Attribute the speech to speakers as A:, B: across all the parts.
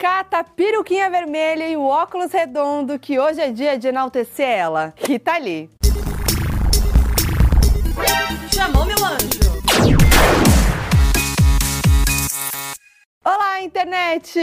A: Cata, peruquinha vermelha e o óculos redondo, que hoje é dia de enaltecer ela. Rita Lee.
B: Chamou meu anjo.
A: Olá, internet!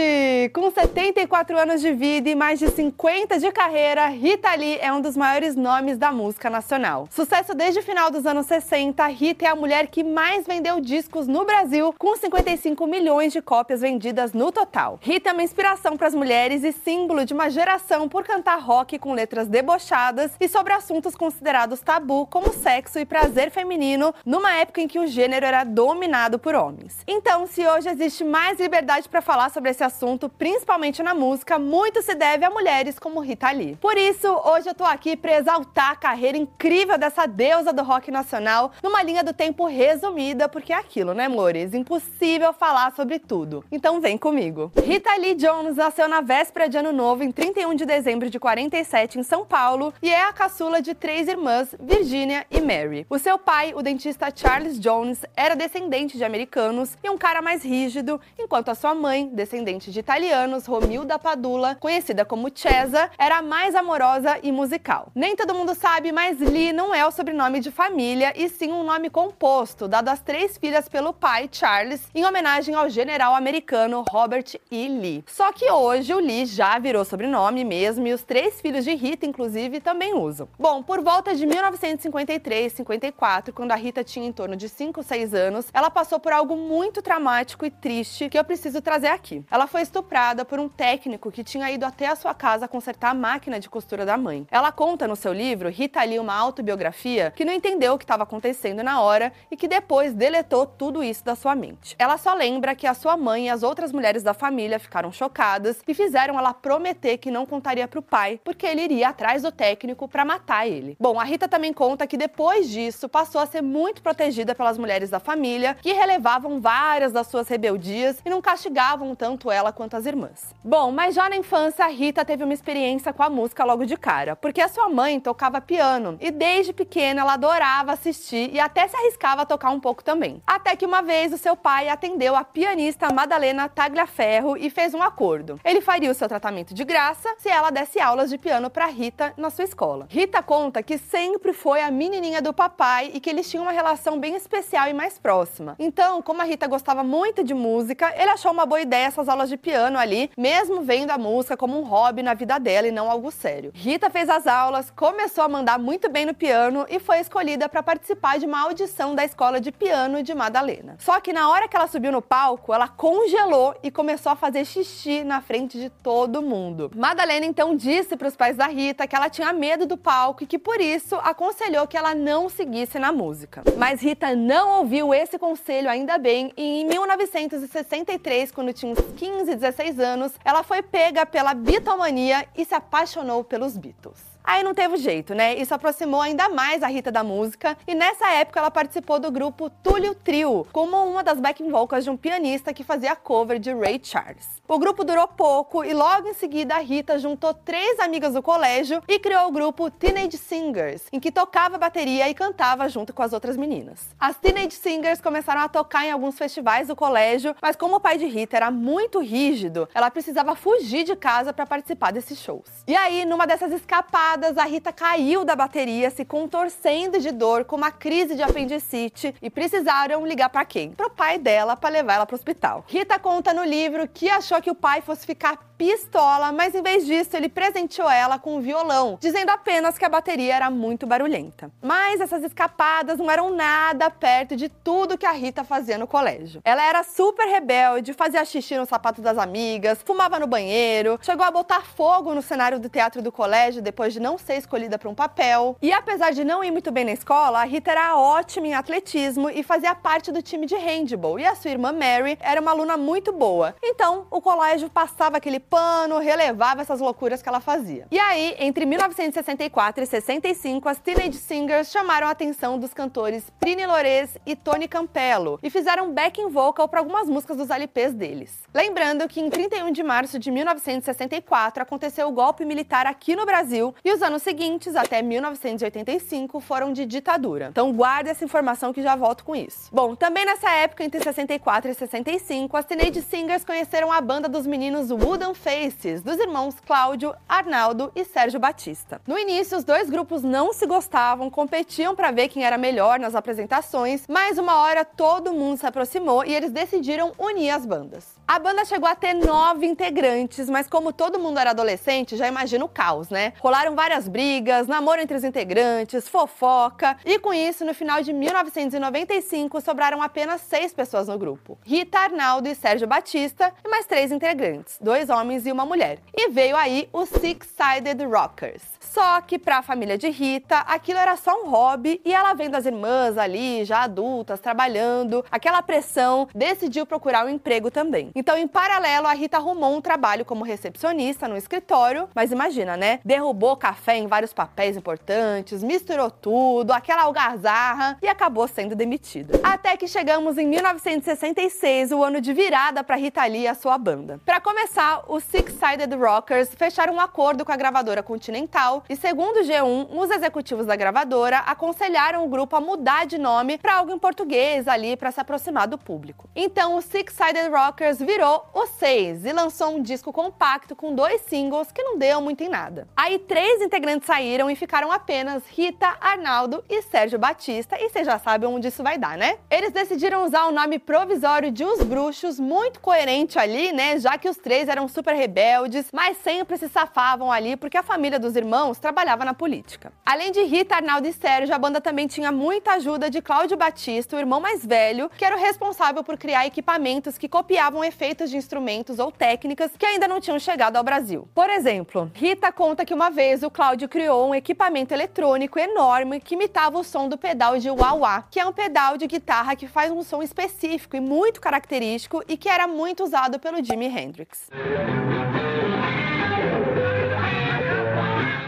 A: Com 74 anos de vida e mais de 50 de carreira, Rita Lee é um dos maiores nomes da música nacional. Sucesso desde o final dos anos 60, Rita é a mulher que mais vendeu discos no Brasil, com 55 milhões de cópias vendidas no total. Rita é uma inspiração para as mulheres e símbolo de uma geração por cantar rock com letras debochadas e sobre assuntos considerados tabu, como sexo e prazer feminino, numa época em que o gênero era dominado por homens. Então, se hoje existe mais liberdade liberdade para falar sobre esse assunto, principalmente na música, muito se deve a mulheres como Rita Lee. Por isso, hoje eu tô aqui para exaltar a carreira incrível dessa deusa do rock nacional numa linha do tempo resumida, porque é aquilo, né, amores? Impossível falar sobre tudo. Então vem comigo. Rita Lee Jones nasceu na véspera de Ano Novo, em 31 de dezembro de 47, em São Paulo, e é a caçula de três irmãs, Virginia e Mary. O seu pai, o dentista Charles Jones, era descendente de americanos e um cara mais rígido, enquanto enquanto a sua mãe, descendente de italianos, Romilda Padula, conhecida como Cesa, era mais amorosa e musical. Nem todo mundo sabe, mas Lee não é o sobrenome de família, e sim um nome composto, dado às três filhas pelo pai, Charles, em homenagem ao general americano Robert E. Lee. Só que hoje o Lee já virou sobrenome mesmo, e os três filhos de Rita, inclusive, também usam. Bom, por volta de 1953, 54, quando a Rita tinha em torno de 5, 6 anos, ela passou por algo muito traumático e triste que eu preciso trazer aqui. Ela foi estuprada por um técnico que tinha ido até a sua casa consertar a máquina de costura da mãe. Ela conta no seu livro, Rita Lee, uma autobiografia, que não entendeu o que estava acontecendo na hora e que depois deletou tudo isso da sua mente. Ela só lembra que a sua mãe e as outras mulheres da família ficaram chocadas e fizeram ela prometer que não contaria para o pai, porque ele iria atrás do técnico para matar ele. Bom, a Rita também conta que depois disso passou a ser muito protegida pelas mulheres da família, que relevavam várias das suas rebeldias e não castigavam tanto ela quanto as irmãs. Bom, mas já na infância, a Rita teve uma experiência com a música logo de cara, porque a sua mãe tocava piano e desde pequena ela adorava assistir e até se arriscava a tocar um pouco também. Até que uma vez o seu pai atendeu a pianista Madalena Tagliaferro e fez um acordo. Ele faria o seu tratamento de graça se ela desse aulas de piano para Rita na sua escola. Rita conta que sempre foi a menininha do papai e que eles tinham uma relação bem especial e mais próxima. Então, como a Rita gostava muito de música, ele achou uma boa ideia essas aulas de piano ali, mesmo vendo a música como um hobby na vida dela e não algo sério. Rita fez as aulas, começou a mandar muito bem no piano e foi escolhida para participar de uma audição da escola de piano de Madalena. Só que na hora que ela subiu no palco, ela congelou e começou a fazer xixi na frente de todo mundo. Madalena então disse para os pais da Rita que ela tinha medo do palco e que por isso aconselhou que ela não seguisse na música. Mas Rita não ouviu esse conselho ainda bem e em 1963 2003, quando tinha uns 15, 16 anos, ela foi pega pela bitomania e se apaixonou pelos Beatles. Aí não teve jeito, né? Isso aproximou ainda mais a Rita da música e nessa época ela participou do grupo Túlio Trio, como uma das backing vocals de um pianista que fazia cover de Ray Charles. O grupo durou pouco e logo em seguida a Rita juntou três amigas do colégio e criou o grupo Teenage Singers, em que tocava bateria e cantava junto com as outras meninas. As Teenage Singers começaram a tocar em alguns festivais do colégio, mas como o pai de Rita era muito rígido, ela precisava fugir de casa para participar desses shows. E aí, numa dessas escapadas a Rita caiu da bateria, se contorcendo de dor, com uma crise de apendicite, e precisaram ligar para quem? Pro pai dela para levar ela pro hospital. Rita conta no livro que achou que o pai fosse ficar pistola, mas em vez disso ele presenteou ela com um violão, dizendo apenas que a bateria era muito barulhenta. Mas essas escapadas não eram nada perto de tudo que a Rita fazia no colégio. Ela era super rebelde, fazia xixi no sapato das amigas, fumava no banheiro, chegou a botar fogo no cenário do teatro do colégio depois de não ser escolhida para um papel. E apesar de não ir muito bem na escola, a Rita era ótima em atletismo e fazia parte do time de handball. E a sua irmã Mary era uma aluna muito boa. Então, o colégio passava aquele pano, relevava essas loucuras que ela fazia. E aí, entre 1964 e 65, as Teenage Singers chamaram a atenção dos cantores Prini Lores e Tony Campello e fizeram backing vocal para algumas músicas dos LPs deles. Lembrando que em 31 de março de 1964 aconteceu o golpe militar aqui no Brasil e os anos seguintes, até 1985, foram de ditadura. Então guarde essa informação que já volto com isso. Bom, também nessa época, entre 64 e 65, as Teenage Singers conheceram a banda dos meninos Wooden Faces, dos irmãos Cláudio, Arnaldo e Sérgio Batista. No início, os dois grupos não se gostavam, competiam para ver quem era melhor nas apresentações, mas uma hora todo mundo se aproximou e eles decidiram unir as bandas. A banda chegou a ter nove integrantes, mas como todo mundo era adolescente, já imagina o caos, né? Rolaram várias brigas, namoro entre os integrantes, fofoca, e com isso, no final de 1995, sobraram apenas seis pessoas no grupo: Rita Arnaldo e Sérgio Batista, e mais três integrantes, dois homens e uma mulher. E veio aí os Six Sided Rockers. Só que para a família de Rita, aquilo era só um hobby e ela vendo as irmãs ali, já adultas, trabalhando, aquela pressão, decidiu procurar um emprego também. Então, em paralelo, a Rita arrumou um trabalho como recepcionista no escritório, mas imagina, né? Derrubou café em vários papéis importantes, misturou tudo, aquela algazarra e acabou sendo demitida. Até que chegamos em 1966, o ano de virada para Rita Lee e a sua banda. Para começar, os Six Sided Rockers fecharam um acordo com a gravadora Continental e segundo o G1, os executivos da gravadora aconselharam o grupo a mudar de nome para algo em português ali para se aproximar do público. Então o Six Sided Rockers virou o Seis e lançou um disco compacto com dois singles que não deu muito em nada. Aí três integrantes saíram e ficaram apenas Rita, Arnaldo e Sérgio Batista, e vocês já sabem onde isso vai dar, né? Eles decidiram usar o nome provisório de Os Bruxos, muito coerente ali, né? Já que os três eram super rebeldes, mas sempre se safavam ali porque a família dos irmãos trabalhava na política. Além de Rita, Arnaldo e Sérgio, a banda também tinha muita ajuda de Cláudio Batista, o irmão mais velho, que era o responsável por criar equipamentos que copiavam efeitos de instrumentos ou técnicas que ainda não tinham chegado ao Brasil. Por exemplo, Rita conta que uma vez o Cláudio criou um equipamento eletrônico enorme que imitava o som do pedal de wah-wah, que é um pedal de guitarra que faz um som específico e muito característico e que era muito usado pelo Jimi Hendrix.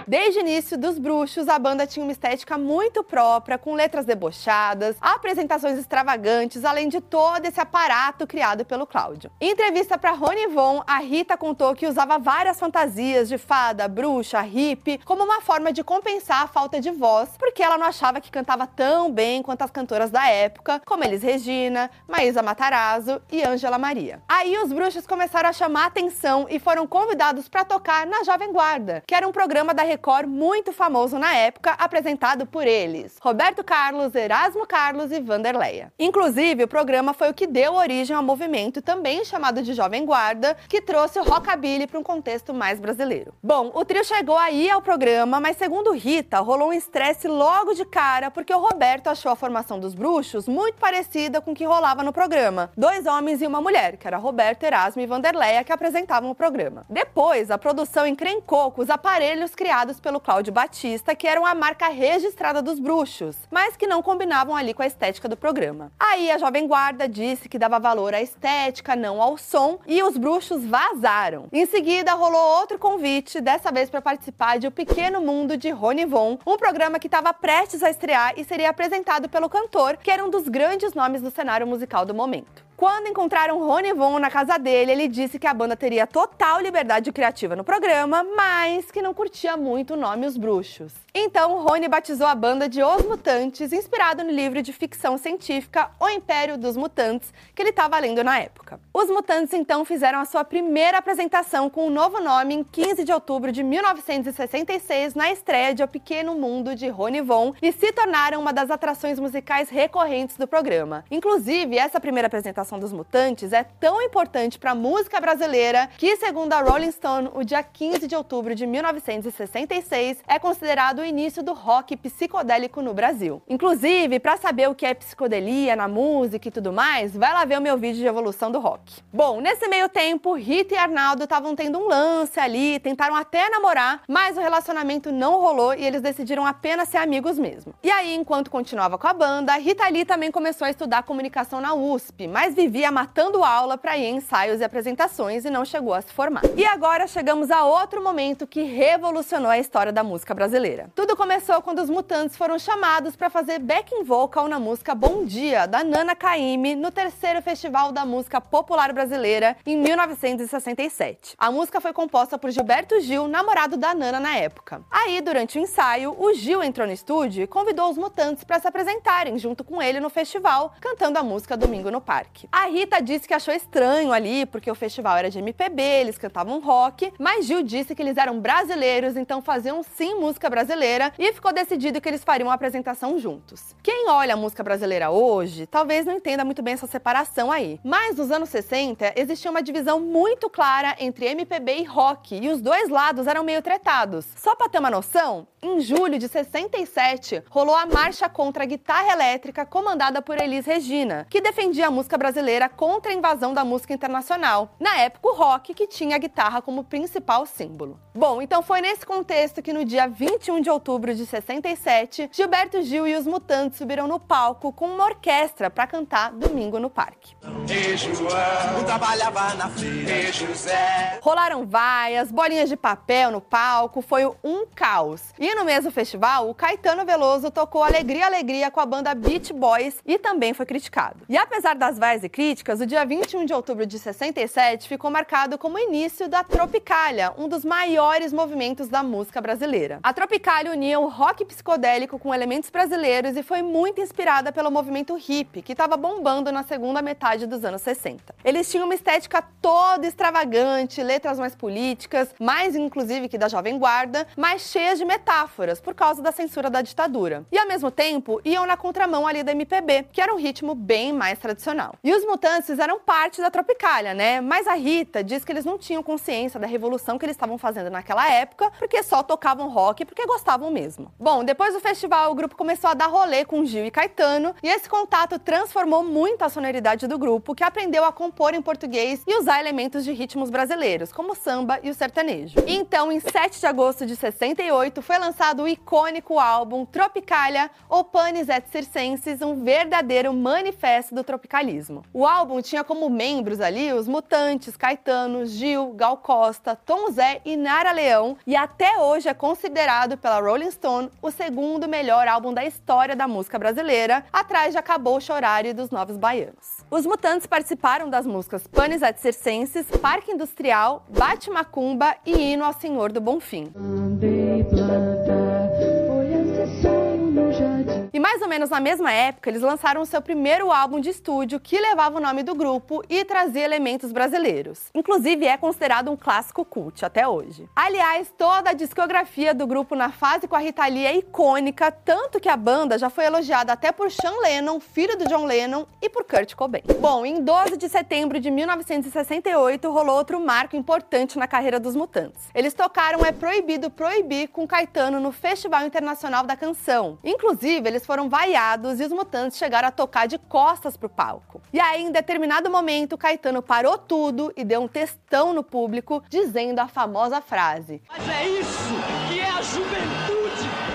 A: Desde o início dos Bruxos, a banda tinha uma estética muito própria, com letras debochadas, apresentações extravagantes, além de todo esse aparato criado pelo Cláudio. Em entrevista para Rony Von, a Rita contou que usava várias fantasias de fada, bruxa, hippie, como uma forma de compensar a falta de voz, porque ela não achava que cantava tão bem quanto as cantoras da época, como Elis Regina, Maísa Matarazzo e Ângela Maria. Aí os bruxos começaram a chamar atenção e foram convidados para tocar na Jovem Guarda, que era um programa da Record muito famoso na época, apresentado por eles, Roberto Carlos, Erasmo Carlos e Vanderleia. Inclusive, o programa foi o que deu origem ao movimento também chamado de Jovem Guarda, que trouxe o rockabilly para um contexto mais brasileiro. Bom, o trio chegou aí ao programa, mas segundo Rita, rolou um estresse logo de cara porque o Roberto achou a formação dos bruxos muito parecida com o que rolava no programa. Dois homens e uma mulher, que era Roberto, Erasmo e Vanderleia, que apresentavam o programa. Depois, a produção encrencou com os aparelhos criados pelo Cláudio Batista, que eram a marca registrada dos bruxos, mas que não combinavam ali com a estética do programa. Aí a Jovem Guarda disse que dava valor à estética, não ao som, e os bruxos vazaram. Em seguida, rolou outro convite, dessa vez para participar de O Pequeno Mundo de Rony Von, um programa que estava prestes a estrear e seria apresentado pelo cantor, que era um dos grandes nomes do cenário musical do momento. Quando encontraram Rony Von na casa dele, ele disse que a banda teria total liberdade criativa no programa, mas que não curtia muito o nome Os Bruxos. Então, Rony batizou a banda de Os Mutantes, inspirado no livro de ficção científica O Império dos Mutantes, que ele estava lendo na época. Os Mutantes então fizeram a sua primeira apresentação com o um novo nome em 15 de outubro de 1966, na estreia de O Pequeno Mundo de Rony Von, e se tornaram uma das atrações musicais recorrentes do programa. Inclusive, essa primeira apresentação apresentação dos Mutantes é tão importante para a música brasileira que, segundo a Rolling Stone, o dia 15 de outubro de 1966 é considerado o início do rock psicodélico no Brasil. Inclusive, para saber o que é psicodelia na música e tudo mais, vai lá ver o meu vídeo de evolução do rock. Bom, nesse meio tempo, Rita e Arnaldo estavam tendo um lance ali, tentaram até namorar, mas o relacionamento não rolou e eles decidiram apenas ser amigos mesmo. E aí, enquanto continuava com a banda, Rita Lee também começou a estudar comunicação na USP, mas vivia matando aula para ir em ensaios e apresentações e não chegou a se formar. E agora chegamos a outro momento que revolucionou a história da música brasileira. Tudo começou quando os Mutantes foram chamados para fazer backing vocal na música Bom Dia, da Nana Caymmi, no terceiro Festival da Música Popular Brasileira, em 1967. A música foi composta por Gilberto Gil, namorado da Nana na época. Aí, durante o ensaio, o Gil entrou no estúdio e convidou os Mutantes para se apresentarem junto com ele no festival, cantando a música Domingo no Parque. A Rita disse que achou estranho ali, porque o festival era de MPB, eles cantavam rock, mas Gil disse que eles eram brasileiros, então faziam sim música brasileira e ficou decidido que eles fariam uma apresentação juntos. Quem olha a música brasileira hoje, talvez não entenda muito bem essa separação aí. Mas nos anos 60 existia uma divisão muito clara entre MPB e rock, e os dois lados eram meio tretados. Só para ter uma noção, em julho de 67 rolou a marcha contra a guitarra elétrica comandada por Elis Regina, que defendia a música brasileira contra a invasão da música internacional. Na época, o rock que tinha a guitarra como principal símbolo. Bom, então foi nesse contexto que no dia 21 de outubro de 67, Gilberto Gil e os Mutantes subiram no palco com uma orquestra para cantar Domingo no Parque.
C: E João trabalhava na feira. E José.
A: Rolaram vaias, bolinhas de papel no palco, foi um caos. E no mesmo festival, o Caetano Veloso tocou Alegria Alegria com a banda Beach Boys e também foi criticado. E apesar das vaias e críticas, o dia 21 de outubro de 67 ficou marcado como o início da Tropicália, um dos maiores movimentos da música brasileira. A Tropicália unia o rock psicodélico com elementos brasileiros e foi muito inspirada pelo movimento hippie, que estava bombando na segunda metade dos anos 60. Eles tinham uma estética toda extravagante, letras mais políticas, mais inclusive que da Jovem Guarda, mas cheias de metáforas por causa da censura da ditadura. E ao mesmo tempo, iam na contramão ali da MPB, que era um ritmo bem mais tradicional. E os Mutantes fizeram parte da Tropicália, né? Mas a Rita diz que eles não tinham consciência da revolução que eles estavam fazendo naquela época, porque só tocavam rock porque gostavam mesmo. Bom, depois do festival, o grupo começou a dar rolê com Gil e Caetano, e esse contato transformou muito a sonoridade do grupo, que aprendeu a compor em português e usar elementos de ritmos brasileiros, como o samba e o sertanejo. Então, em 7 de agosto de 68, foi lançado o icônico álbum Tropicália ou Panis et Circenses, um verdadeiro manifesto do tropicalismo. O álbum tinha como membros ali os Mutantes, Caetano, Gil, Gal Costa, Tom Zé e Nara Leão, e até hoje é considerado pela Rolling Stone o segundo melhor álbum da história da música brasileira, atrás de Acabou Chorar e dos Novos Baianos. Os Mutantes participaram das músicas Panis et Circenses, Parque Industrial, Bate Macumba e Hino ao Senhor do Bonfim.
D: Andei
A: E mais ou menos na mesma época, eles lançaram o seu primeiro álbum de estúdio que levava o nome do grupo e trazia elementos brasileiros. Inclusive, é considerado um clássico cult até hoje. Aliás, toda a discografia do grupo na fase com a Rita Lee é icônica, tanto que a banda já foi elogiada até por Sean Lennon, filho do John Lennon, e por Kurt Cobain. Bom, em 12 de setembro de 1968, rolou outro marco importante na carreira dos Mutantes. Eles tocaram É Proibido Proibir com Caetano no Festival Internacional da Canção. Inclusive, eles foram vaiados e os Mutantes chegaram a tocar de costas pro palco. E aí, em determinado momento, Caetano parou tudo e deu um textão no público, dizendo a famosa frase:
E: Mas é isso que é a juventude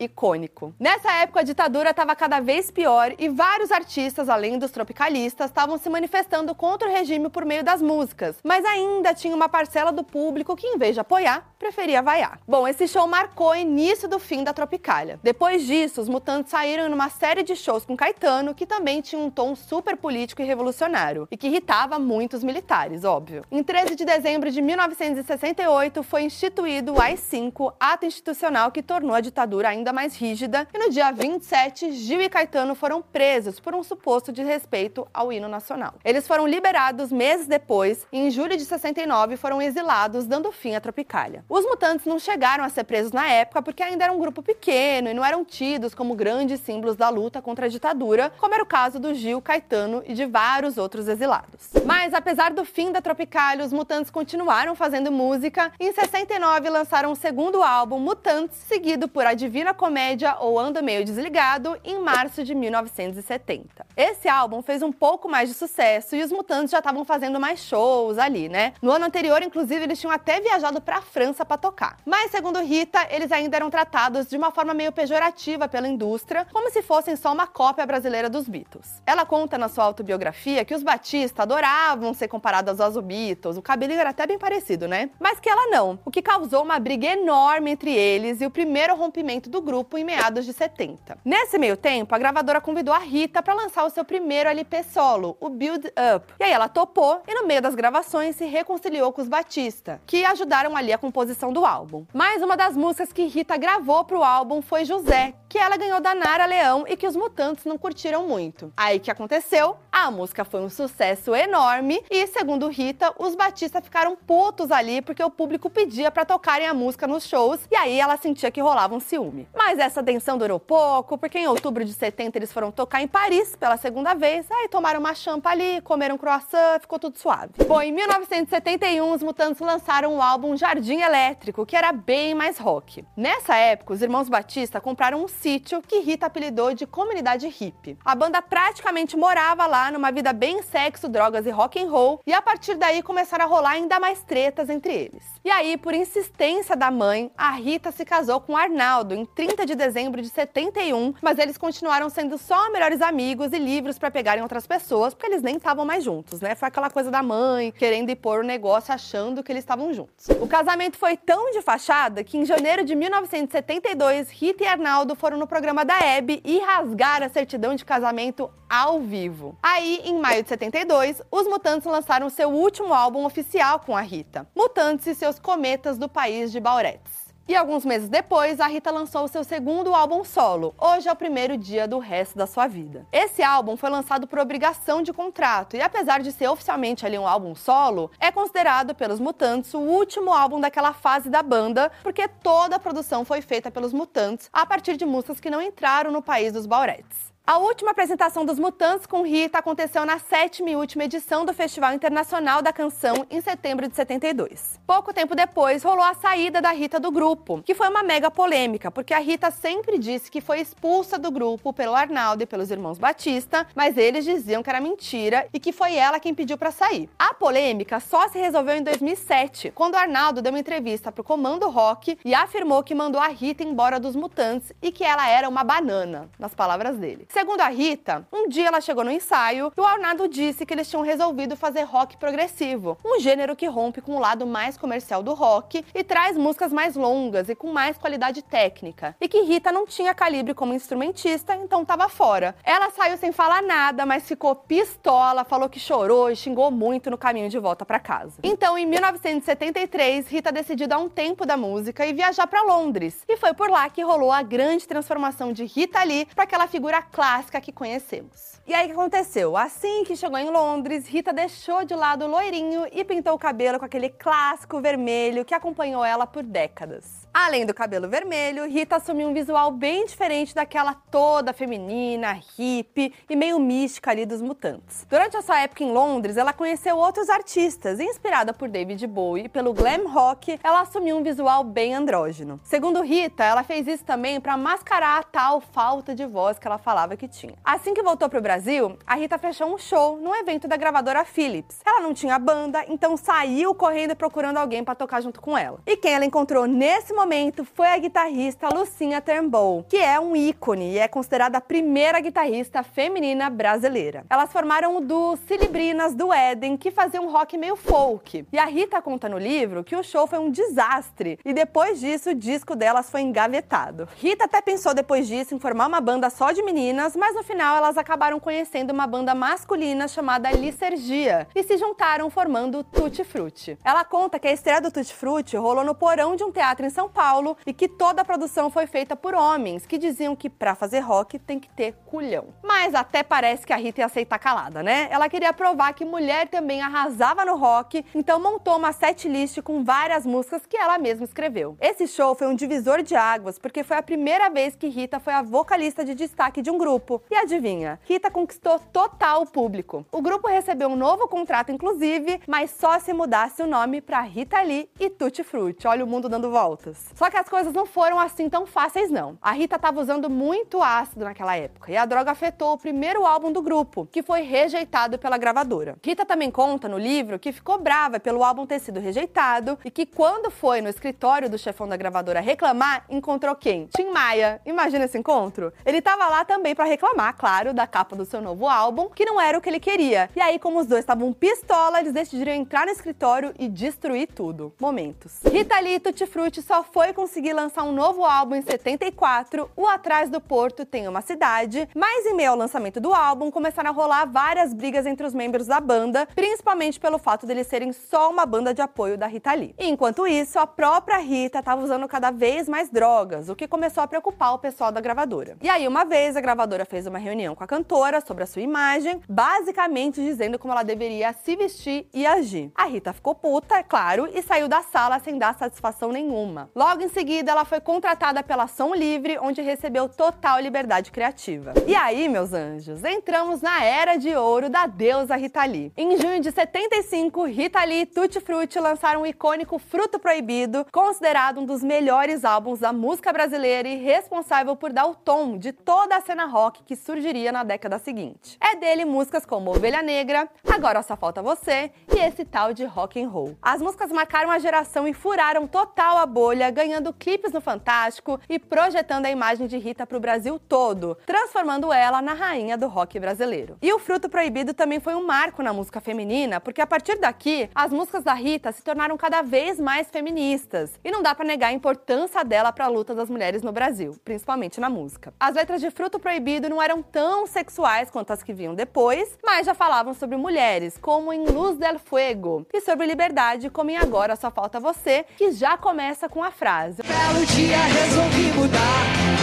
A: icônico. Nessa época, a ditadura estava cada vez pior e vários artistas, além dos tropicalistas, estavam se manifestando contra o regime por meio das músicas. Mas ainda tinha uma parcela do público que, em vez de apoiar, preferia vaiar. Bom, esse show marcou o início do fim da Tropicália. Depois disso, os Mutantes saíram numa série de shows com Caetano, que também tinha um tom super político e revolucionário, e que irritava muitos militares, óbvio. Em 13 de dezembro de 1968, foi instituído o AI-5, ato institucional que tornou a ditadura ditadura ainda mais rígida, e no dia 27, Gil e Caetano foram presos por um suposto desrespeito ao hino nacional. Eles foram liberados meses depois e em julho de 69 foram exilados, dando fim à Tropicália. Os mutantes não chegaram a ser presos na época porque ainda era um grupo pequeno e não eram tidos como grandes símbolos da luta contra a ditadura, como era o caso do Gil, Caetano e de vários outros exilados. Mas apesar do fim da Tropicália, os mutantes continuaram fazendo música e em 69 lançaram o segundo álbum, Mutantes, seguido por A Divina Comédia ou Anda Meio Desligado, em março de 1970. Esse álbum fez um pouco mais de sucesso e os mutantes já estavam fazendo mais shows ali, né? No ano anterior, inclusive, eles tinham até viajado para a França para tocar. Mas, segundo Rita, eles ainda eram tratados de uma forma meio pejorativa pela indústria, como se fossem só uma cópia brasileira dos Beatles. Ela conta na sua autobiografia que os Batista adoravam ser comparados aos Beatles, o cabelinho era até bem parecido, né? Mas que ela não, o que causou uma briga enorme entre eles e o primeiro rompimento do grupo em meados de 70. Nesse meio tempo, a gravadora convidou a Rita para lançar o seu primeiro LP solo, o Build Up. E aí ela topou e no meio das gravações se reconciliou com os Batista, que ajudaram ali a composição do álbum. Mais uma das músicas que Rita gravou para o álbum foi José, que ela ganhou da Nara Leão e que os Mutantes não curtiram muito. Aí que aconteceu? A música foi um sucesso enorme e, segundo Rita, os Batista ficaram putos ali porque o público pedia para tocarem a música nos shows e aí ela sentia que rolava um ciúme. Mas essa tensão durou pouco, porque em outubro de 70 eles foram tocar em Paris pela segunda vez, aí tomaram uma champa ali, comeram croissant, ficou tudo suave. Bom, em 1971 os Mutantes lançaram o álbum Jardim Elétrico, que era bem mais rock. Nessa época, os irmãos Batista compraram um sítio que Rita apelidou de Comunidade Hippie. A banda praticamente morava lá numa vida bem sexo, drogas e rock and roll, e a partir daí começaram a rolar ainda mais tretas entre eles. E aí, por insistência da mãe, a Rita se casou com Arnaldo em 30 de dezembro de 71, mas eles continuaram sendo só melhores amigos e livres para pegarem outras pessoas, porque eles nem estavam mais juntos, né? Foi aquela coisa da mãe querendo impor o negócio achando que eles estavam juntos. O casamento foi tão de fachada que em janeiro de 1972, Rita e Arnaldo foram no programa da Hebe e rasgaram a certidão de casamento ao vivo. Aí, em maio de 72, os Mutantes lançaram seu último álbum oficial com a Rita, Mutantes e seus Cometas do País de Bauretes. E alguns meses depois, a Rita lançou seu segundo álbum solo. Hoje é o primeiro dia do resto da sua vida. Esse álbum foi lançado por obrigação de contrato e apesar de ser oficialmente ali um álbum solo, é considerado pelos Mutantes o último álbum daquela fase da banda, porque toda a produção foi feita pelos Mutantes a partir de músicas que não entraram no país dos Bauretes. A última apresentação dos Mutantes com Rita aconteceu na sétima e última edição do Festival Internacional da Canção, em setembro de 72. Pouco tempo depois, rolou a saída da Rita do grupo, que foi uma mega polêmica, porque a Rita sempre disse que foi expulsa do grupo pelo Arnaldo e pelos irmãos Batista, mas eles diziam que era mentira e que foi ela quem pediu para sair. A polêmica só se resolveu em 2007, quando Arnaldo deu uma entrevista pro Comando Rock e afirmou que mandou a Rita embora dos Mutantes e que ela era uma banana, nas palavras dele. Segundo a Rita, um dia ela chegou no ensaio e o Arnaldo disse que eles tinham resolvido fazer rock progressivo, um gênero que rompe com o lado mais comercial do rock e traz músicas mais longas e com mais qualidade técnica. E que Rita não tinha calibre como instrumentista, então tava fora. Ela saiu sem falar nada, mas ficou pistola, falou que chorou e xingou muito no caminho de volta para casa. Então, em 1973, Rita decidiu dar um tempo da música e viajar para Londres. E foi por lá que rolou a grande transformação de Rita Lee para aquela figura clássica que conhecemos. E aí o que aconteceu? Assim que chegou em Londres, Rita deixou de lado o loirinho e pintou o cabelo com aquele clássico vermelho que acompanhou ela por décadas. Além do cabelo vermelho, Rita assumiu um visual bem diferente daquela toda feminina, hippie e meio mística ali dos mutantes. Durante a sua época em Londres, ela conheceu outros artistas e, inspirada por David Bowie e pelo glam rock, ela assumiu um visual bem andrógeno. Segundo Rita, ela fez isso também para mascarar a tal falta de voz que ela falava que tinha. Assim que voltou pro Brasil, a Rita fechou um show num evento da gravadora Philips. Ela não tinha banda, então saiu correndo procurando alguém para tocar junto com ela. E quem ela encontrou nesse momento foi a guitarrista Lucinha Turnbull, que é um ícone e é considerada a primeira guitarrista feminina brasileira. Elas formaram o duo Cilibrinas do Éden, que fazia um rock meio folk. E a Rita conta no livro que o show foi um desastre e depois disso o disco delas foi engavetado. Rita até pensou depois disso em formar uma banda só de meninas mas no final elas acabaram conhecendo uma banda masculina chamada Licergia e se juntaram formando Tutti Frutti. Ela conta que a estreia do Tutti Frutti rolou no porão de um teatro em São Paulo e que toda a produção foi feita por homens que diziam que para fazer rock tem que ter culhão. Mas até parece que a Rita ia aceitar calada, né? Ela queria provar que mulher também arrasava no rock, então montou uma set list com várias músicas que ela mesma escreveu. Esse show foi um divisor de águas porque foi a primeira vez que Rita foi a vocalista de destaque de um grupo. E adivinha? Rita conquistou total público. O grupo recebeu um novo contrato, inclusive, mas só se mudasse o nome para Rita Lee e Tutti Frutti. Olha o mundo dando voltas. Só que as coisas não foram assim tão fáceis, não. A Rita estava usando muito ácido naquela época e a droga afetou o primeiro álbum do grupo, que foi rejeitado pela gravadora. Rita também conta no livro que ficou brava pelo álbum ter sido rejeitado e que quando foi no escritório do chefão da gravadora reclamar, encontrou quem? Tim Maia. Imagina esse encontro? Ele estava lá também para reclamar, claro, da capa do seu novo álbum, que não era o que ele queria. E aí, como os dois estavam pistola, eles decidiram entrar no escritório e destruir tudo. Momentos. Rita Lee e Tutti Frutti só foi conseguir lançar um novo álbum em 74, O Atrás do Porto Tem Uma Cidade, mas em meio ao lançamento do álbum, começaram a rolar várias brigas entre os membros da banda, principalmente pelo fato deles serem só uma banda de apoio da Rita Lee. Enquanto isso, a própria Rita estava usando cada vez mais drogas, o que começou a preocupar o pessoal da gravadora. E aí, uma vez, a gravadora fez uma reunião com a cantora sobre a sua imagem, basicamente dizendo como ela deveria se vestir e agir. A Rita ficou puta, é claro, e saiu da sala sem dar satisfação nenhuma. Logo em seguida, ela foi contratada pela Som Livre, onde recebeu total liberdade criativa. E aí, meus anjos, entramos na era de ouro da deusa Rita Lee. Em junho de 75, Rita Lee e Tutti Frutti lançaram o icônico Fruto Proibido, considerado um dos melhores álbuns da música brasileira e responsável por dar o tom de toda a cena rock que surgiria na década seguinte. É dele músicas como Ovelha Negra, Agora Só Falta Você e esse tal de rock and roll. As músicas marcaram a geração e furaram total a bolha, ganhando clipes no Fantástico e projetando a imagem de Rita para o Brasil todo, transformando ela na rainha do rock brasileiro. E o Fruto Proibido também foi um marco na música feminina, porque a partir daqui, as músicas da Rita se tornaram cada vez mais feministas. E não dá para negar a importância dela para a luta das mulheres no Brasil, principalmente na música. As letras de Fruto Proibido não eram tão sexuais quanto as que vinham depois, mas já falavam sobre mulheres, como em Luz del Fuego, e sobre liberdade, como em Agora Só Falta Você, que já começa com a frase:
F: Belo dia resolvi mudar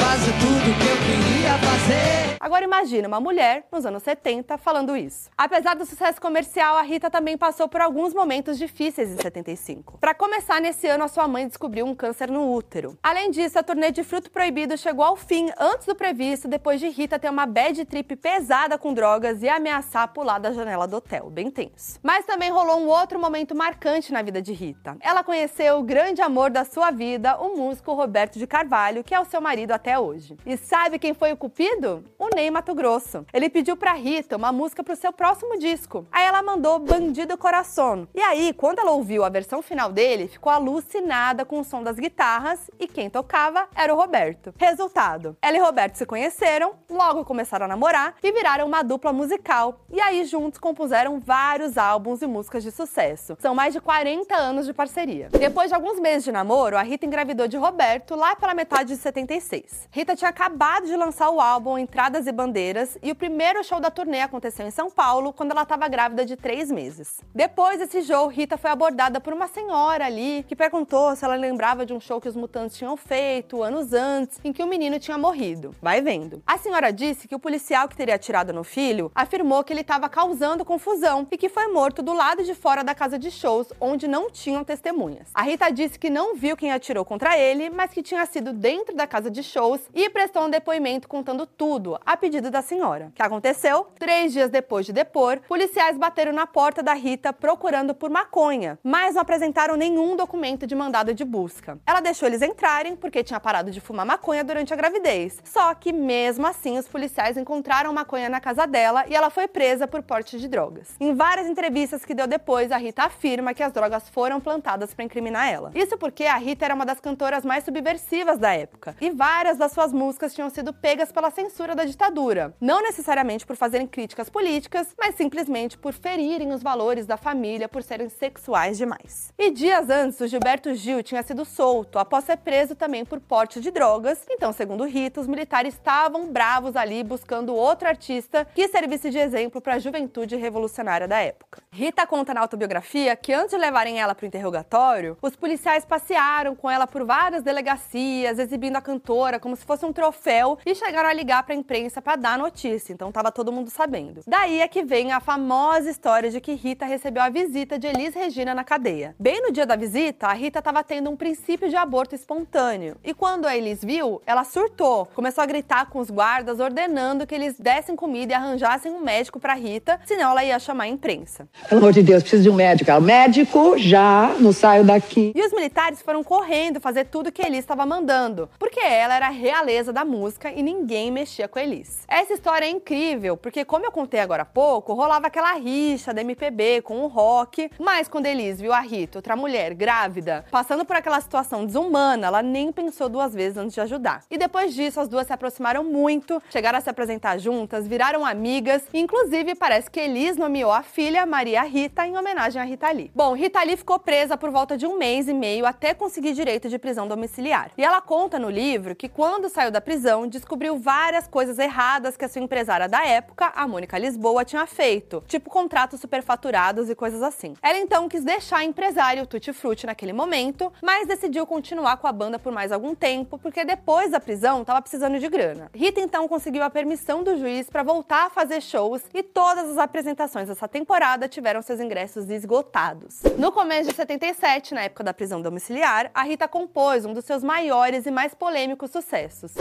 F: e fazer tudo que eu queria fazer.
A: Agora imagina uma mulher nos anos 70 falando isso. Apesar do sucesso comercial, a Rita também passou por alguns momentos difíceis em 75. Para começar, nesse ano a sua mãe descobriu um câncer no útero. Além disso, a turnê de Fruto Proibido chegou ao fim antes do previsto, depois de Rita ter uma bad trip pesada com drogas e ameaçar pular da janela do hotel, bem tenso. Mas também rolou um outro momento marcante na vida de Rita. Ela conheceu o grande amor da sua vida, o músico Roberto de Carvalho, que é o seu marido até hoje. E sabe quem foi o cupido? O Ney Mato Grosso. Ele pediu pra Rita uma música pro seu próximo disco. Aí ela mandou Bandido Coração. E aí, quando ela ouviu a versão final dele, ficou alucinada com o som das guitarras e quem tocava era o Roberto. Resultado: ela e Roberto se conheceram, logo começaram a namorar e viraram uma dupla musical. E aí, juntos, compuseram vários álbuns e músicas de sucesso. São mais de 40 anos de parceria. Depois de alguns meses de namoro, a Rita engravidou de Roberto lá pela metade de 76. Rita tinha acabado de lançar o álbum Entradas e Bandeiras e o primeiro show da turnê aconteceu em São Paulo quando ela estava grávida de três meses. Depois desse show, Rita foi abordada por uma senhora ali que perguntou se ela lembrava de um show que os Mutantes tinham feito anos antes, em que o menino tinha morrido. Vai vendo. A senhora disse que o policial que teria atirado no filho afirmou que ele estava causando confusão e que foi morto do lado de fora da casa de shows, onde não tinham testemunhas. A Rita disse que não viu quem atirou contra ele, mas que tinha sido dentro da casa de shows e prestou um depoimento contando tudo, a pedido da senhora. O que aconteceu? Três dias depois de depor, policiais bateram na porta da Rita procurando por maconha, mas não apresentaram nenhum documento de mandado de busca. Ela deixou eles entrarem porque tinha parado de fumar maconha durante a gravidez. Só que, mesmo assim, os policiais encontraram maconha na casa dela e ela foi presa por porte de drogas. Em várias entrevistas que deu depois, a Rita afirma que as drogas foram plantadas para incriminar ela. Isso porque a Rita era uma das cantoras mais subversivas da época e várias das suas músicas tinham sido pegas pela censura da ditadura, não necessariamente por fazerem críticas políticas, mas simplesmente por ferirem os valores da família por serem sexuais demais. E dias antes, o Gilberto Gil tinha sido solto após ser preso também por porte de drogas. Então, segundo Rita, os militares estavam bravos ali buscando outro artista que servisse de exemplo para a juventude revolucionária da época. Rita conta na autobiografia que antes de levarem ela para o interrogatório, os policiais passearam com ela por várias delegacias, exibindo a cantora como se fosse um troféu e chegaram a ligar para a imprensa para dar notícia. Então tava todo mundo sabendo. Daí é que vem a famosa história de que Rita recebeu a visita de Elis Regina na cadeia. Bem no dia da visita, a Rita estava tendo um princípio de aborto espontâneo. E quando a Elis viu, ela surtou, começou a gritar com os guardas, ordenando que eles dessem comida e arranjassem um médico para Rita, senão ela ia chamar a imprensa.
G: Pelo amor de Deus, preciso de um médico. O médico já não saio daqui.
A: E os militares foram correndo fazer tudo que Elis estava mandando, porque ela era a realeza da música e ninguém mexia com a Elis. Essa história é incrível, porque como eu contei agora há pouco, rolava aquela rixa da MPB com o rock, mas quando Elis viu a Rita, outra mulher grávida, passando por aquela situação desumana, ela nem pensou duas vezes antes de ajudar. E depois disso, as duas se aproximaram muito, chegaram a se apresentar juntas, viraram amigas, e inclusive parece que Elis nomeou a filha Maria Rita em homenagem a Rita Lee. Bom, Rita Lee ficou presa por volta de um mês e meio até conseguir direito de prisão domiciliar. E ela conta no livro que quando saiu da prisão, descobriu várias coisas erradas que a sua empresária da época, a Mônica Lisboa, tinha feito, tipo contratos superfaturados e coisas assim. Ela então quis deixar empresário Tutti Frutti naquele momento, mas decidiu continuar com a banda por mais algum tempo, porque depois da prisão estava precisando de grana. Rita então conseguiu a permissão do juiz para voltar a fazer shows e todas as apresentações dessa temporada tiveram seus ingressos esgotados. No começo de 77, na época da prisão domiciliar, a Rita compôs um dos seus maiores e mais polêmicos sucessos,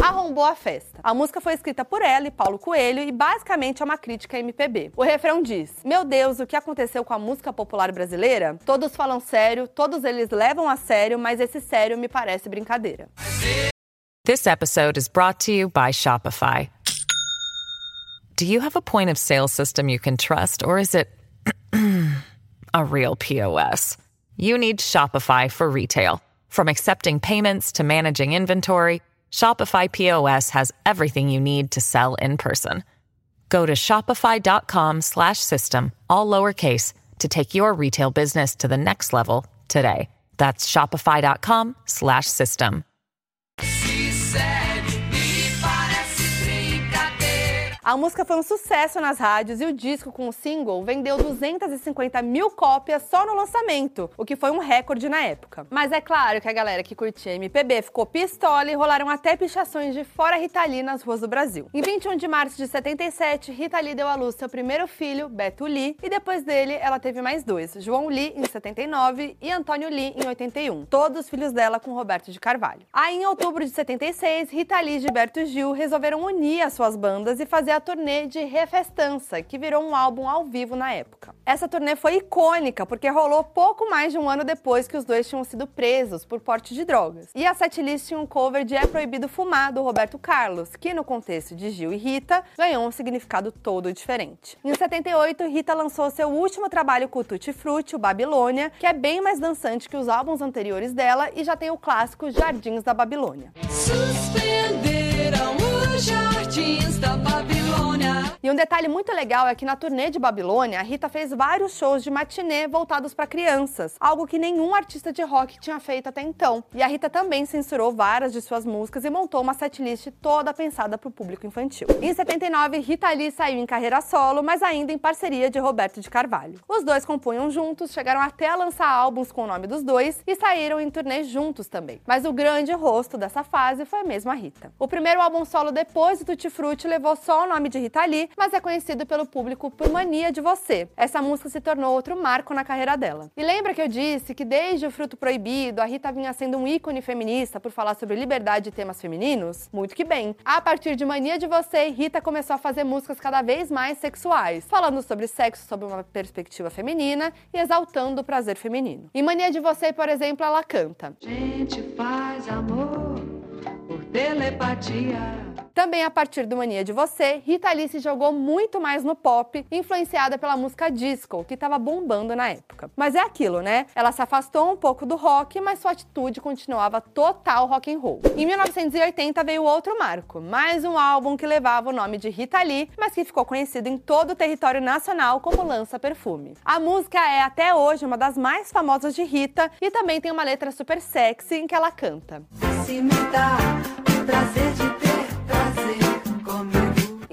A: Arrombou a Festa. A música foi escrita por ela e Paulo Coelho e basicamente é uma crítica à MPB. O refrão diz: Meu Deus, o que aconteceu com a música popular brasileira? Todos falam sério, todos eles levam a sério, mas esse sério me parece brincadeira.
H: This episode is brought to you by Shopify. Do you have a point of sale system you can trust, or is it a real POS? You need Shopify for retail. From accepting payments to managing inventory, Shopify POS has everything you need to sell in person. Go to shopify.com slash system, all lowercase, to take your retail business to the next level today. That's shopify.com slash system.
A: A música foi um sucesso nas rádios e o disco com o single vendeu 250 mil cópias só no lançamento, o que foi um recorde na época. Mas é claro que a galera que curtia MPB ficou pistola e rolaram até pichações de Fora Rita Lee nas ruas do Brasil. Em 21 de março de 77, Rita Lee deu à luz seu primeiro filho, Beto Lee, e depois dele ela teve mais dois, João Lee em 79 e Antônio Lee em 81, todos filhos dela com Roberto de Carvalho. Aí em outubro de 76, Rita Lee e Gilberto Gil resolveram unir as suas bandas e fazer a turnê de Refestança, que virou um álbum ao vivo na época. Essa turnê foi icônica porque rolou pouco mais de um ano depois que os dois tinham sido presos por porte de drogas. E a setlist tinha um cover de É Proibido Fumar, do Roberto Carlos, que no contexto de Gil e Rita ganhou um significado todo diferente. Em 78, Rita lançou seu último trabalho com o Tutti Frutti, o Babilônia, que é bem mais dançante que os álbuns anteriores dela e já tem o clássico Jardins da Babilônia.
F: Suspenderam os jardins da Babilônia.
A: E um detalhe muito legal é que na turnê de Babilônia, a Rita fez vários shows de matinê voltados para crianças, algo que nenhum artista de rock tinha feito até então. E a Rita também censurou várias de suas músicas e montou uma setlist toda pensada para o público infantil. Em 79, Rita Lee saiu em carreira solo, mas ainda em parceria de Roberto de Carvalho. Os dois compunham juntos, chegaram até a lançar álbuns com o nome dos dois e saíram em turnê juntos também. Mas o grande rosto dessa fase foi mesmo a Rita. O primeiro álbum solo depois do Tutti Frutti levou só o nome de Rita Lee, mas é conhecido pelo público por Mania de Você. Essa música se tornou outro marco na carreira dela. E lembra que eu disse que desde o Fruto Proibido, a Rita vinha sendo um ícone feminista por falar sobre liberdade e temas femininos? Muito que bem. A partir de Mania de Você, Rita começou a fazer músicas cada vez mais sexuais, falando sobre sexo sob uma perspectiva feminina e exaltando o prazer feminino. Em Mania de Você, por exemplo, ela canta:
D: Gente faz amor telepatia.
A: Também a partir do Mania de Você, Rita Lee se jogou muito mais no pop, influenciada pela música disco, que estava bombando na época. Mas é aquilo, né? Ela se afastou um pouco do rock, mas sua atitude continuava total rock and roll. Em 1980 veio outro marco, mais um álbum que levava o nome de Rita Lee, mas que ficou conhecido em todo o território nacional como Lança Perfume. A música é até hoje uma das mais famosas de Rita e também tem uma letra super sexy em que ela canta.
F: Prazer de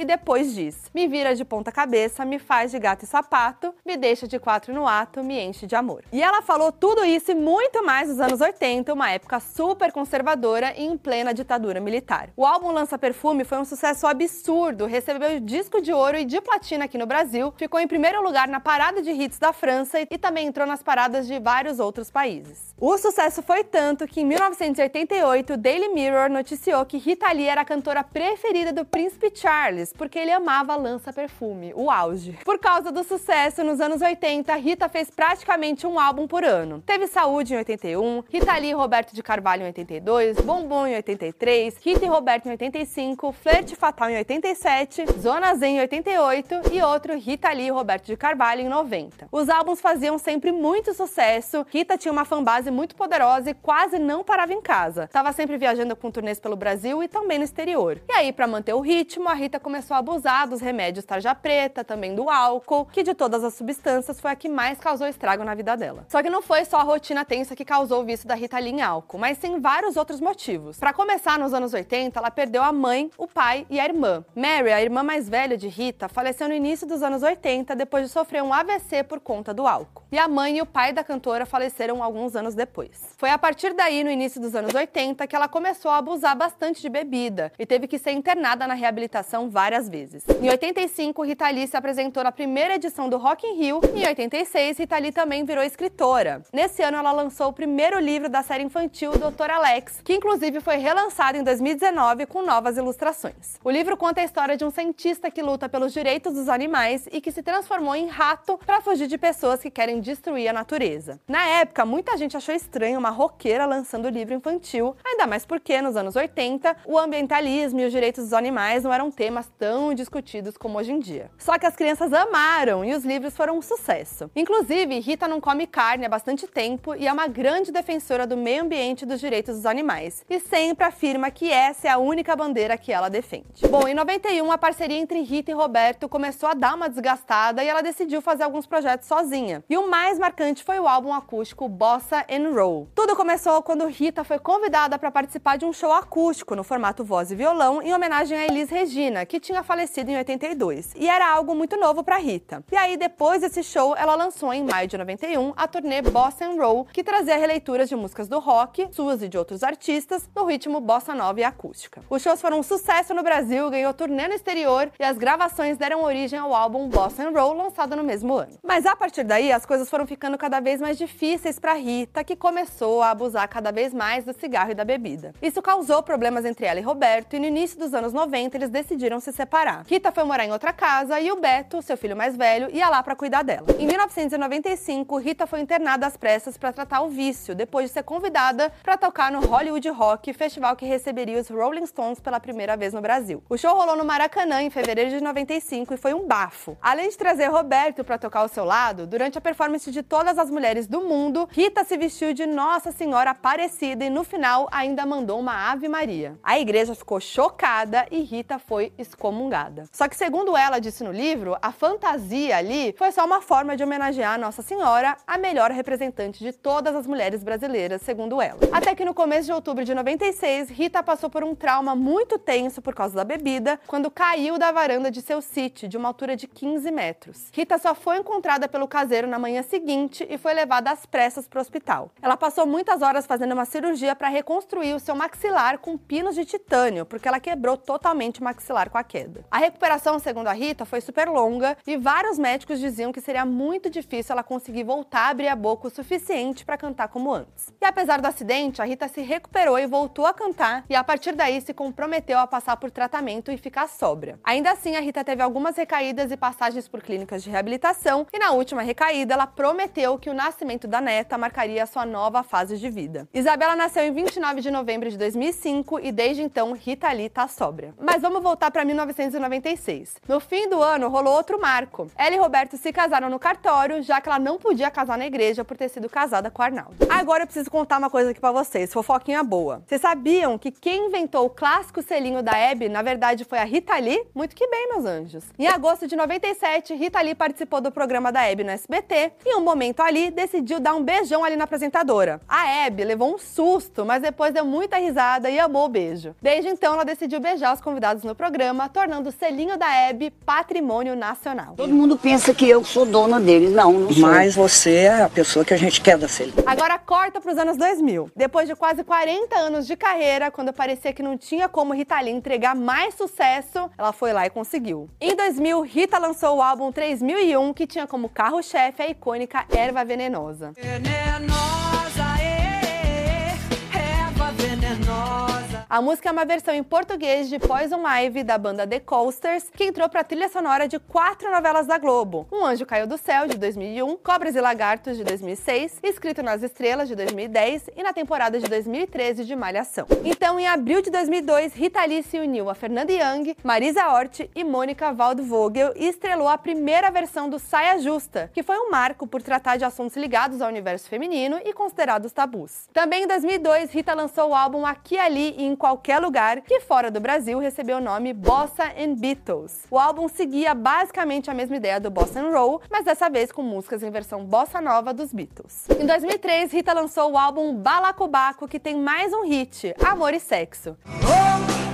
A: depois diz: Me vira de ponta cabeça, me faz de gato e sapato, me deixa de quatro no ato, me enche de amor. E ela falou tudo isso e muito mais nos anos 80, uma época super conservadora e em plena ditadura militar. O álbum Lança Perfume foi um sucesso absurdo, recebeu disco de ouro e de platina aqui no Brasil, ficou em primeiro lugar na parada de hits da França e também entrou nas paradas de vários outros países. O sucesso foi tanto que em 1988 o Daily Mirror noticiou que Rita Lee era a cantora preferida do príncipe Charles, porque ele amava Lança Perfume, o auge. Por causa do sucesso nos anos 80, Rita fez praticamente um álbum por ano. Teve Saúde em 81, Rita Lee e Roberto de Carvalho em 82, Bombom em 83, Rita e Roberto em 85, Flerte Fatal em 87, Zona Zen em 88 e outro Rita Lee e Roberto de Carvalho em 90. Os álbuns faziam sempre muito sucesso, Rita tinha uma fanbase muito poderosa e quase não parava em casa. Estava sempre viajando com turnês pelo Brasil e também no exterior. E aí, para manter o ritmo, a Rita começou a abusar dos remédios tarja preta, também do álcool, que de todas as substâncias foi a que mais causou estrago na vida dela. Só que não foi só a rotina tensa que causou o vício da Rita Lee em álcool, mas sim vários outros motivos. Para começar, nos anos 80, ela perdeu a mãe, o pai e a irmã. Mary, a irmã mais velha de Rita, faleceu no início dos anos 80 depois de sofrer um AVC por conta do álcool. E a mãe e o pai da cantora faleceram alguns anos depois. Foi a partir daí, no início dos anos 80, que ela começou a abusar bastante de bebida e teve que ser internada na reabilitação várias vezes. Em 85, Rita Lee se apresentou na primeira edição do Rock in Rio e em 86, Rita Lee também virou escritora. Nesse ano, ela lançou o primeiro livro da série infantil Dr. Alex, que inclusive foi relançado em 2019 com novas ilustrações. O livro conta a história de um cientista que luta pelos direitos dos animais e que se transformou em rato para fugir de pessoas que querem destruir a natureza. Na época, muita gente achou estranho uma roqueira lançando livro infantil, ainda mais porque nos anos 80 o ambientalismo e os direitos dos animais não eram temas tão discutidos como hoje em dia. Só que as crianças amaram e os livros foram um sucesso. Inclusive, Rita não come carne há bastante tempo e é uma grande defensora do meio ambiente e dos direitos dos animais. E sempre afirma que essa é a única bandeira que ela defende. Bom, em 91, a parceria entre Rita e Roberto começou a dar uma desgastada e ela decidiu fazer alguns projetos sozinha. E o mais marcante foi o álbum acústico Bossa and Roll. Tudo começou quando Rita foi convidada para participar de um show acústico no formato voz e violão em homenagem a Elis Regina, que tinha falecido em 82. E era algo muito novo para Rita. E aí, depois desse show, ela lançou em maio de 91 a turnê Bossa Roll, que trazia releituras de músicas do rock, suas e de outros artistas, no ritmo bossa nova e acústica. Os shows foram um sucesso no Brasil, ganhou turnê no exterior e as gravações deram origem ao álbum Bossa Roll, lançado no mesmo ano. Mas a partir daí, as coisas foram ficando cada vez mais difíceis para Rita, que começou a abusar cada vez mais do cigarro e da bebida. Isso causou problemas entre ela e Roberto, e no início dos anos 90 eles decidiram se separar. Rita foi morar em outra casa e o Beto, seu filho mais velho, ia lá para cuidar dela. Em 1995, Rita foi internada às pressas para tratar o vício, depois de ser convidada para tocar no Hollywood Rock, festival que receberia os Rolling Stones pela primeira vez no Brasil. O show rolou no Maracanã em fevereiro de 95 e foi um bafo. Além de trazer Roberto para tocar ao seu lado, durante a performance de todas as mulheres do mundo, Rita se vestiu de Nossa Senhora Aparecida e no final ainda mandou uma Ave Maria. A igreja ficou chocada e Rita foi excomungada. Só que, segundo ela disse no livro, a fantasia ali foi só uma forma de homenagear Nossa Senhora, a melhor representante de todas as mulheres brasileiras, segundo ela. Até que no começo de outubro de 96, Rita passou por um trauma muito tenso por causa da bebida, quando caiu da varanda de seu sítio, de uma altura de 15 metros. Rita só foi encontrada pelo caseiro na manhã seguinte e foi levada às pressas para o hospital. Ela passou muitas horas fazendo uma cirurgia para reconstruir o seu maxilar com pinos de titânio, porque ela quebrou totalmente o maxilar com a queda. Queda. A recuperação, segundo a Rita, foi super longa e vários médicos diziam que seria muito difícil ela conseguir voltar a abrir a boca o suficiente para cantar como antes. E apesar do acidente, a Rita se recuperou e voltou a cantar e a partir daí se comprometeu a passar por tratamento e ficar sóbria. Ainda assim, a Rita teve algumas recaídas e passagens por clínicas de reabilitação e na última recaída ela prometeu que o nascimento da neta marcaria a sua nova fase de vida. Isabela nasceu em 29 de novembro de 2005 e desde então Rita Lee tá sóbria. Mas vamos voltar para 1996. No fim do ano rolou outro marco. Ela e Roberto se casaram no cartório, já que ela não podia casar na igreja por ter sido casada com Arnaldo. Agora eu preciso contar uma coisa aqui para vocês, fofoquinha boa. Vocês sabiam que quem inventou o clássico selinho da Hebe, na verdade, foi a Rita Lee? Muito que bem, meus anjos. Em agosto de 97, Rita Lee participou do programa da Hebe no SBT e, em um momento ali, decidiu dar um beijão ali na apresentadora. A Hebe levou um susto, mas depois deu muita risada e amou o beijo. Desde então, ela decidiu beijar os convidados no programa, tornando o selinho da Hebe patrimônio nacional.
I: Todo mundo pensa que eu sou dona deles. Não, não sou.
J: Mas você é a pessoa que a gente quer da Celine.
A: Agora corta para os anos 2000. Depois de quase 40 anos de carreira, quando parecia que não tinha como Rita Lee entregar mais sucesso, ela foi lá e conseguiu. Em 2000, Rita lançou o álbum 3001, que tinha como carro-chefe a icônica Erva Venenosa.
F: Venenosa, ê, erva venenosa.
A: A música é uma versão em português de Poison Ivy da banda The Coasters, que entrou para a trilha sonora de quatro novelas da Globo: Um Anjo Caiu do Céu de 2001, Cobras e Lagartos de 2006, Escrito nas Estrelas de 2010 e na temporada de 2013 de Malhação. Então, em abril de 2002, Rita Lee se uniu a Fernanda Young, Marisa Hort e Mônica Waldvogel e estrelou a primeira versão do Saia Justa, que foi um marco por tratar de assuntos ligados ao universo feminino e considerados tabus. Também em 2002, Rita lançou o álbum Aqui, Ali e em Qualquer Lugar, que fora do Brasil recebeu o nome Bossa and Beatles. O álbum seguia basicamente a mesma ideia do Bossa and Roll, mas dessa vez com músicas em versão bossa nova dos Beatles. Em 2003, Rita lançou o álbum Balacobaco, que tem mais um hit, Amor e Sexo.
F: Oh,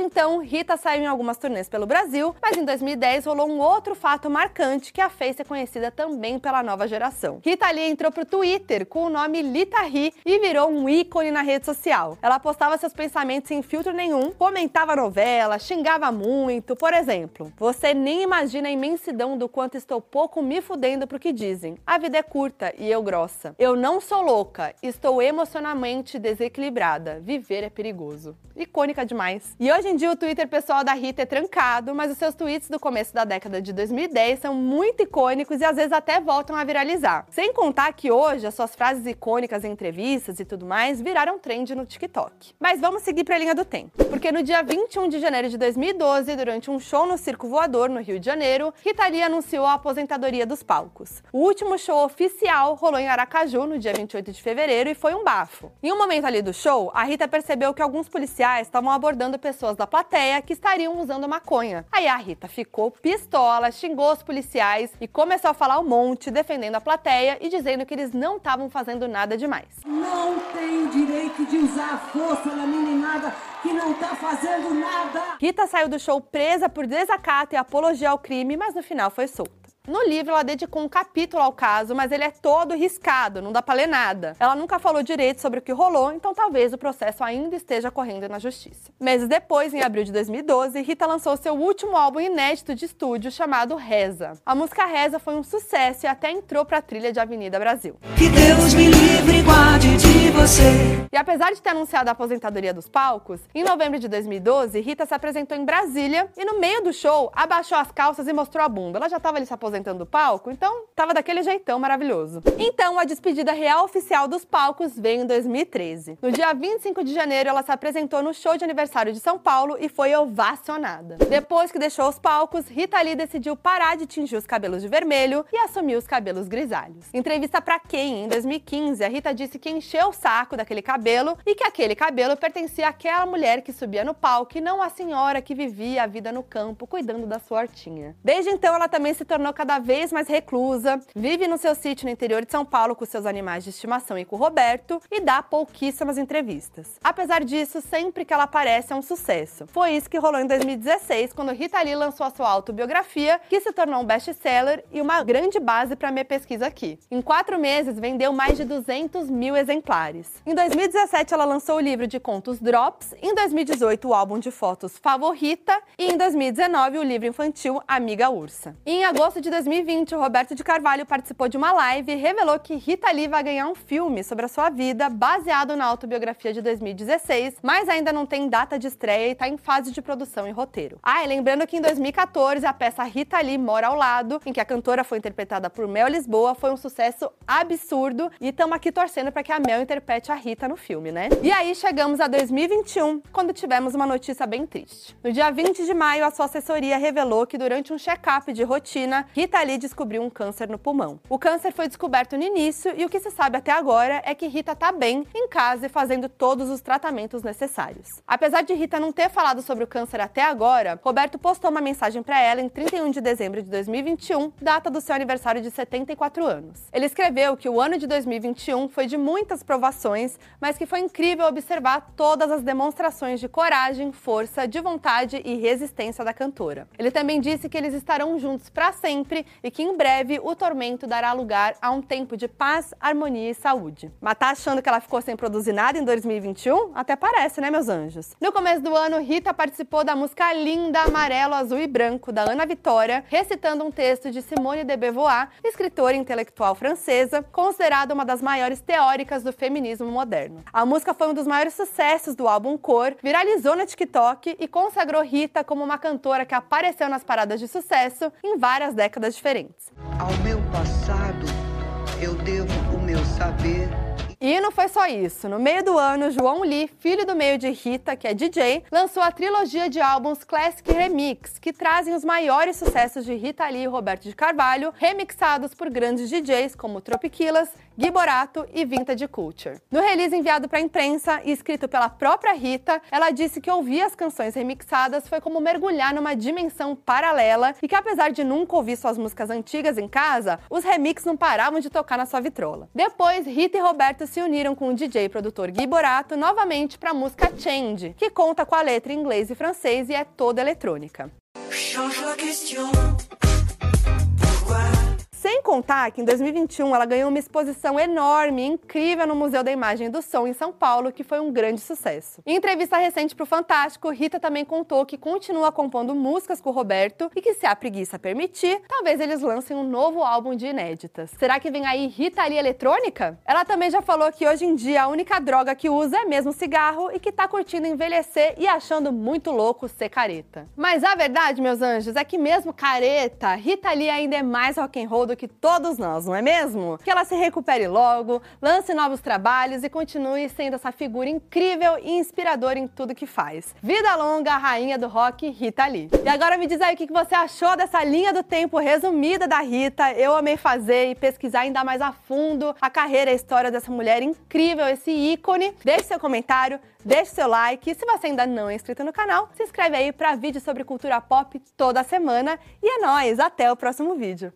A: Desde então, Rita saiu em algumas turnês pelo Brasil, mas em 2010 rolou um outro fato marcante que a fez ser conhecida também pela nova geração. Rita Lee entrou pro Twitter com o nome Lita Ri e virou um ícone na rede social. Ela postava seus pensamentos sem filtro nenhum, comentava novela, xingava muito. Por exemplo, você nem imagina a imensidão do quanto estou pouco me fudendo pro que dizem. A vida é curta e eu grossa. Eu não sou louca, estou emocionalmente desequilibrada. Viver é perigoso. Icônica demais. E hoje em dia o Twitter pessoal da Rita é trancado, mas os seus tweets do começo da década de 2010 são muito icônicos e às vezes até voltam a viralizar. Sem contar que hoje as suas frases icônicas em entrevistas e tudo mais viraram trend no TikTok. Mas vamos seguir para a linha do tempo, porque no dia 21 de janeiro de 2012, durante um show no Circo Voador no Rio de Janeiro, Rita Lee anunciou a aposentadoria dos palcos. O último show oficial rolou em Aracaju no dia 28 de fevereiro e foi um bafo. Em um momento ali do show, a Rita percebeu que alguns policiais estavam abordando pessoas da plateia que estariam usando maconha. Aí a Rita ficou pistola, xingou os policiais e começou a falar um monte, defendendo a plateia e dizendo que eles não estavam fazendo nada demais.
K: Não tem direito de usar a força na meninada que não tá fazendo nada.
A: Rita saiu do show presa por desacato e apologia ao crime, mas no final foi solta. No livro, ela dedicou um capítulo ao caso, mas ele é todo riscado, não dá pra ler nada. Ela nunca falou direito sobre o que rolou, então talvez o processo ainda esteja correndo na justiça. Meses depois, em abril de 2012, Rita lançou seu último álbum inédito de estúdio chamado Reza. A música Reza foi um sucesso e até entrou pra trilha de Avenida Brasil.
F: Que Deus me livre e guarde de você.
A: E apesar de ter anunciado a aposentadoria dos palcos, em novembro de 2012, Rita se apresentou em Brasília e no meio do show abaixou as calças e mostrou a bunda. Ela já estava ali se aposentando do palco, então tava daquele jeitão maravilhoso. Então a despedida real oficial dos palcos veio em 2013. No dia 25 de janeiro, ela se apresentou no show de aniversário de São Paulo e foi ovacionada. Depois que deixou os palcos, Rita Lee decidiu parar de tingir os cabelos de vermelho e assumir os cabelos grisalhos. Entrevista para quem, em 2015, a Rita disse que encheu o saco daquele cabelo e que aquele cabelo pertencia àquela mulher que subia no palco e não à senhora que vivia a vida no campo cuidando da sua hortinha. Desde então, ela também se tornou cada vez mais reclusa, vive no seu sítio no interior de São Paulo com seus animais de estimação e com o Roberto e dá pouquíssimas entrevistas. Apesar disso, sempre que ela aparece é um sucesso. Foi isso que rolou em 2016, quando Rita Lee lançou a sua autobiografia, que se tornou um best-seller e uma grande base para minha pesquisa aqui. Em quatro meses, vendeu mais de 200 mil exemplares. Em 2017, ela lançou o livro de contos Drops, em 2018, o álbum de fotos Favorita e em 2019, o livro infantil Amiga Ursa. E em agosto de 2020, o Roberto de Carvalho participou de uma live e revelou que Rita Lee vai ganhar um filme sobre a sua vida baseado na autobiografia de 2016, mas ainda não tem data de estreia e está em fase de produção e roteiro. Ah, e lembrando que em 2014, a peça Rita Lee Mora ao Lado, em que a cantora foi interpretada por Mel Lisboa, foi um sucesso absurdo e estamos aqui torcendo para que a Mel interprete a Rita no filme, né? E aí chegamos a 2021, quando tivemos uma notícia bem triste. No dia 20 de maio, a sua assessoria revelou que durante um check-up de rotina, Rita Lee descobriu um câncer no pulmão. O câncer foi descoberto no início e o que se sabe até agora é que Rita tá bem, em casa e fazendo todos os tratamentos necessários. Apesar de Rita não ter falado sobre o câncer até agora, Roberto postou uma mensagem para ela em 31 de dezembro de 2021, data do seu aniversário de 74 anos. Ele escreveu que o ano de 2021 foi de muitas provações, mas que foi incrível observar todas as demonstrações de coragem, força, de vontade e resistência da cantora. Ele também disse que eles estarão juntos para sempre e que em breve o tormento dará lugar a um tempo de paz, harmonia e saúde. Mas tá achando que ela ficou sem produzir nada em 2021? Até parece, né, meus anjos? No começo do ano, Rita participou da música Linda, Amarelo, Azul e Branco, da Ana Vitória, recitando um texto de Simone de Beauvoir, escritora intelectual francesa, considerada uma das maiores teóricas do feminismo moderno. A música foi um dos maiores sucessos do álbum Cor, viralizou no TikTok e consagrou Rita como uma cantora que apareceu nas paradas de sucesso em várias décadas diferentes.
L: Ao meu passado, eu devo o meu saber
A: e não foi só isso. No meio do ano, João Lee, filho do meio de Rita, que é DJ, lançou a trilogia de álbuns Classic Remix, que trazem os maiores sucessos de Rita Lee e Roberto de Carvalho, remixados por grandes DJs como Tropiquilas, Gui Borato e Vintage Culture. No release enviado para a imprensa e escrito pela própria Rita, ela disse que ouvir as canções remixadas foi como mergulhar numa dimensão paralela e que apesar de nunca ouvir suas músicas antigas em casa, os remixes não paravam de tocar na sua vitrola. Depois, Rita e Roberto se uniram com o DJ e produtor Gui Borato novamente para a música Change, que conta com a letra em inglês e francês e é toda eletrônica. Sem contar que em 2021 ela ganhou uma exposição enorme incrível no Museu da Imagem e do Som em São Paulo, que foi um grande sucesso. Em entrevista recente para o Fantástico, Rita também contou que continua compondo músicas com o Roberto e que, se a preguiça permitir, talvez eles lancem um novo álbum de inéditas. Será que vem aí Rita ali eletrônica? Ela também já falou que hoje em dia a única droga que usa é mesmo cigarro e que tá curtindo envelhecer e achando muito louco ser careta. Mas a verdade, meus anjos, é que mesmo careta, Rita Lee ainda é mais rock and roll do que todos nós, não é mesmo? Que ela se recupere logo, lance novos trabalhos e continue sendo essa figura incrível e inspiradora em tudo que faz. Vida longa, rainha do rock, Rita Lee. E agora me diz aí o que você achou dessa linha do tempo resumida da Rita. Eu amei fazer e pesquisar ainda mais a fundo a carreira e a história dessa mulher incrível, esse ícone. Deixe seu comentário, deixe seu like. Se você ainda não é inscrito no canal, se inscreve aí para vídeos sobre cultura pop toda semana. E é nóis, até o próximo vídeo.